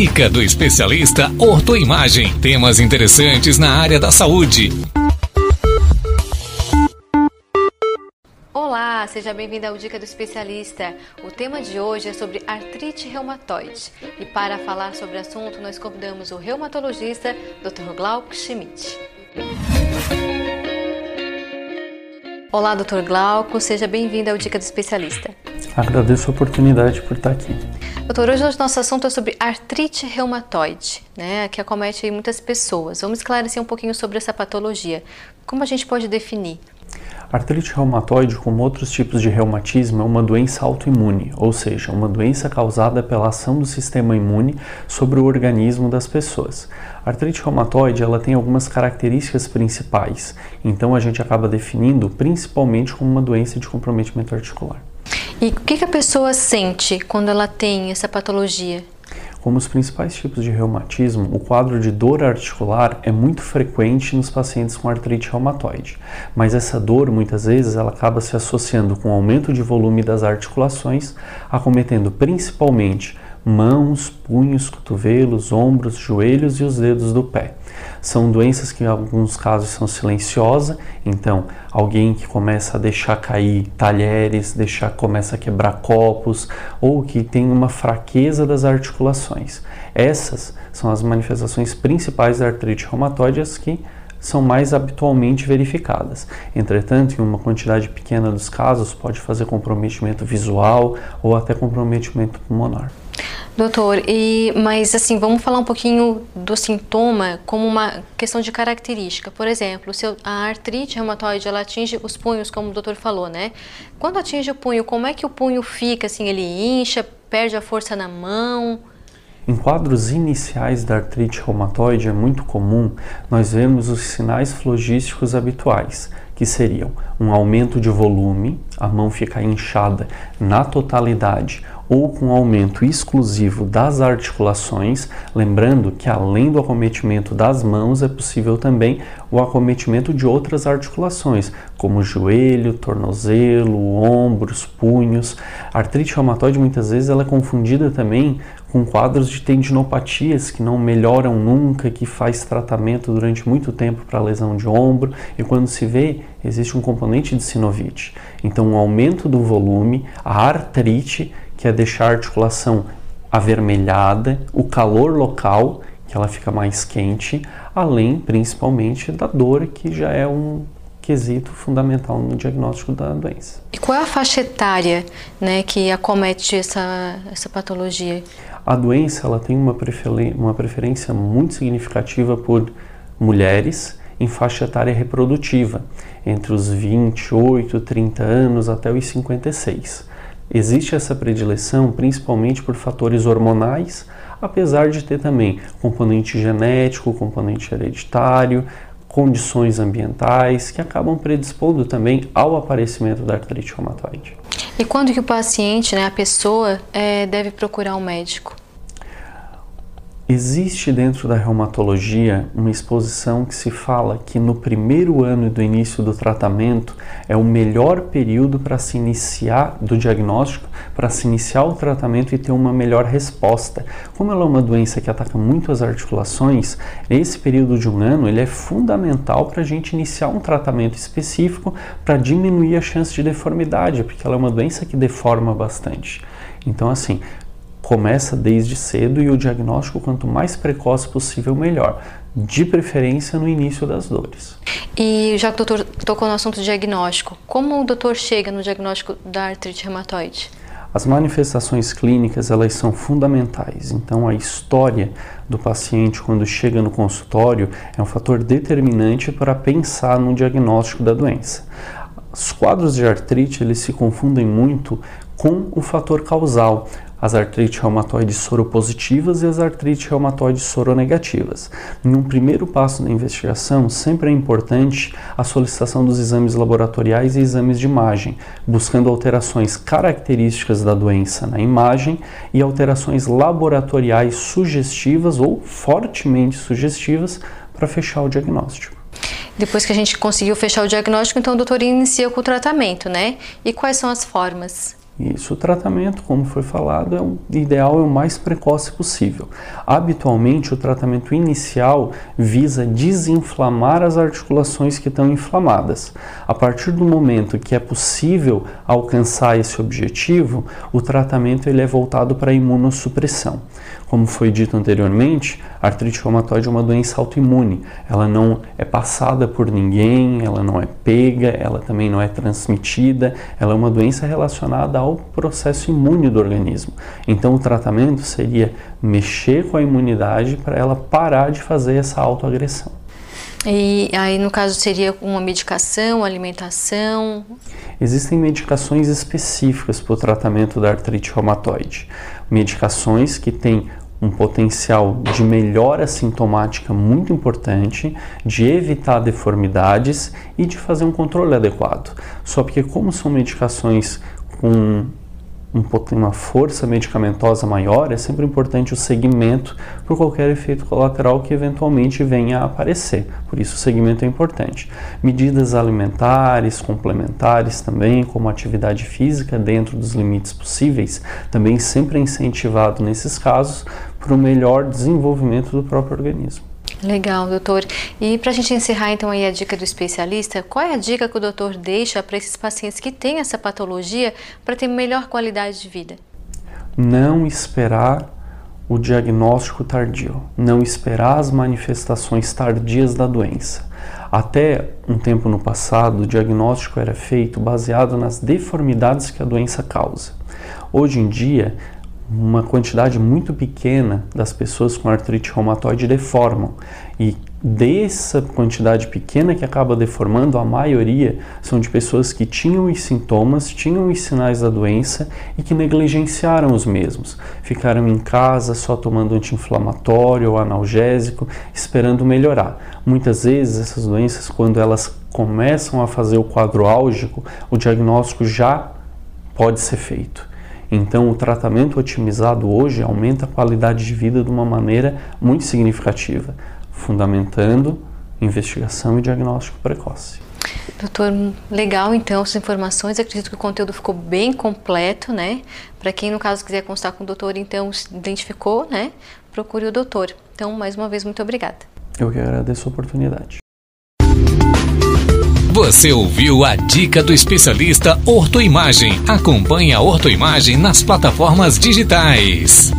Dica do especialista Ortoimagem. Temas interessantes na área da saúde. Olá, seja bem-vindo ao Dica do Especialista. O tema de hoje é sobre artrite reumatoide. E para falar sobre o assunto, nós convidamos o reumatologista Dr. Glauco Schmidt. Olá, Dr. Glauco, seja bem-vindo ao Dica do Especialista. Agradeço a oportunidade por estar aqui. Doutor, hoje nosso assunto é sobre artrite reumatoide, né, que acomete muitas pessoas. Vamos esclarecer um pouquinho sobre essa patologia. Como a gente pode definir? Artrite reumatoide, como outros tipos de reumatismo, é uma doença autoimune, ou seja, uma doença causada pela ação do sistema imune sobre o organismo das pessoas. Artrite reumatoide ela tem algumas características principais, então a gente acaba definindo principalmente como uma doença de comprometimento articular. E o que, que a pessoa sente quando ela tem essa patologia? Como os principais tipos de reumatismo, o quadro de dor articular é muito frequente nos pacientes com artrite reumatoide, mas essa dor muitas vezes ela acaba se associando com aumento de volume das articulações, acometendo principalmente mãos, punhos, cotovelos, ombros, joelhos e os dedos do pé. São doenças que em alguns casos são silenciosas, então alguém que começa a deixar cair talheres, deixar começa a quebrar copos ou que tem uma fraqueza das articulações. Essas são as manifestações principais da artrite reumatoide que são mais habitualmente verificadas. Entretanto, em uma quantidade pequena dos casos, pode fazer comprometimento visual ou até comprometimento pulmonar. Doutor, e mas assim, vamos falar um pouquinho do sintoma como uma questão de característica. Por exemplo, se a artrite reumatoide ela atinge os punhos, como o doutor falou, né? Quando atinge o punho, como é que o punho fica? Assim, ele incha, perde a força na mão? Em quadros iniciais da artrite reumatoide é muito comum nós vemos os sinais flogísticos habituais, que seriam um aumento de volume, a mão fica inchada na totalidade ou com aumento exclusivo das articulações, lembrando que além do acometimento das mãos é possível também o acometimento de outras articulações, como joelho, tornozelo, ombros, punhos. A artrite reumatoide muitas vezes ela é confundida também com quadros de tendinopatias que não melhoram nunca, que faz tratamento durante muito tempo para lesão de ombro e quando se vê existe um componente de sinovite. Então, um aumento do volume, a artrite que é deixar a articulação avermelhada, o calor local, que ela fica mais quente, além principalmente da dor, que já é um quesito fundamental no diagnóstico da doença. E qual é a faixa etária né, que acomete essa, essa patologia? A doença ela tem uma, uma preferência muito significativa por mulheres em faixa etária reprodutiva, entre os 28, 30 anos até os 56. Existe essa predileção principalmente por fatores hormonais, apesar de ter também componente genético, componente hereditário, condições ambientais que acabam predispondo também ao aparecimento da artrite reumatoide. E quando que o paciente, né, a pessoa, é, deve procurar um médico? Existe dentro da reumatologia uma exposição que se fala que no primeiro ano do início do tratamento é o melhor período para se iniciar do diagnóstico, para se iniciar o tratamento e ter uma melhor resposta. Como ela é uma doença que ataca muito as articulações, esse período de um ano ele é fundamental para a gente iniciar um tratamento específico para diminuir a chance de deformidade, porque ela é uma doença que deforma bastante. Então, assim, começa desde cedo e o diagnóstico, quanto mais precoce possível, melhor. De preferência no início das dores. E já que o doutor tocou no assunto diagnóstico, como o doutor chega no diagnóstico da artrite reumatoide? As manifestações clínicas elas são fundamentais, então a história do paciente quando chega no consultório é um fator determinante para pensar no diagnóstico da doença. Os quadros de artrite eles se confundem muito com o fator causal as artrites reumatoides soropositivas e as artrites reumatoides soronegativas. Em um primeiro passo da investigação, sempre é importante a solicitação dos exames laboratoriais e exames de imagem, buscando alterações características da doença na imagem e alterações laboratoriais sugestivas ou fortemente sugestivas para fechar o diagnóstico. Depois que a gente conseguiu fechar o diagnóstico, então o doutor inicia com o tratamento, né? E quais são as formas? Isso, o tratamento, como foi falado, é o ideal é o mais precoce possível. Habitualmente, o tratamento inicial visa desinflamar as articulações que estão inflamadas. A partir do momento que é possível alcançar esse objetivo, o tratamento ele é voltado para a imunossupressão. Como foi dito anteriormente, a artrite reumatoide é uma doença autoimune. Ela não é passada por ninguém, ela não é pega, ela também não é transmitida, ela é uma doença relacionada ao processo imune do organismo. Então, o tratamento seria mexer com a imunidade para ela parar de fazer essa autoagressão. E aí, no caso, seria uma medicação, alimentação? Existem medicações específicas para o tratamento da artrite reumatoide. Medicações que têm um potencial de melhora sintomática muito importante, de evitar deformidades e de fazer um controle adequado. Só porque, como são medicações com um, uma força medicamentosa maior, é sempre importante o segmento por qualquer efeito colateral que eventualmente venha a aparecer. Por isso, o segmento é importante. Medidas alimentares, complementares também, como atividade física dentro dos limites possíveis, também sempre é incentivado nesses casos para o melhor desenvolvimento do próprio organismo. Legal, doutor. E para a gente encerrar então aí a dica do especialista, qual é a dica que o doutor deixa para esses pacientes que têm essa patologia para ter melhor qualidade de vida? Não esperar o diagnóstico tardio, não esperar as manifestações tardias da doença. Até um tempo no passado, o diagnóstico era feito baseado nas deformidades que a doença causa. Hoje em dia, uma quantidade muito pequena das pessoas com artrite reumatoide deformam. E dessa quantidade pequena que acaba deformando, a maioria são de pessoas que tinham os sintomas, tinham os sinais da doença e que negligenciaram os mesmos. Ficaram em casa só tomando anti-inflamatório ou analgésico, esperando melhorar. Muitas vezes essas doenças, quando elas começam a fazer o quadro álgico, o diagnóstico já pode ser feito. Então, o tratamento otimizado hoje aumenta a qualidade de vida de uma maneira muito significativa, fundamentando investigação e diagnóstico precoce. Doutor, legal então essas informações. Acredito que o conteúdo ficou bem completo, né? Para quem no caso quiser constar com o doutor, então se identificou, né? Procure o doutor. Então, mais uma vez, muito obrigada. Eu que agradeço a oportunidade. Você ouviu a dica do especialista Ortoimagem. Acompanhe a Ortoimagem nas plataformas digitais.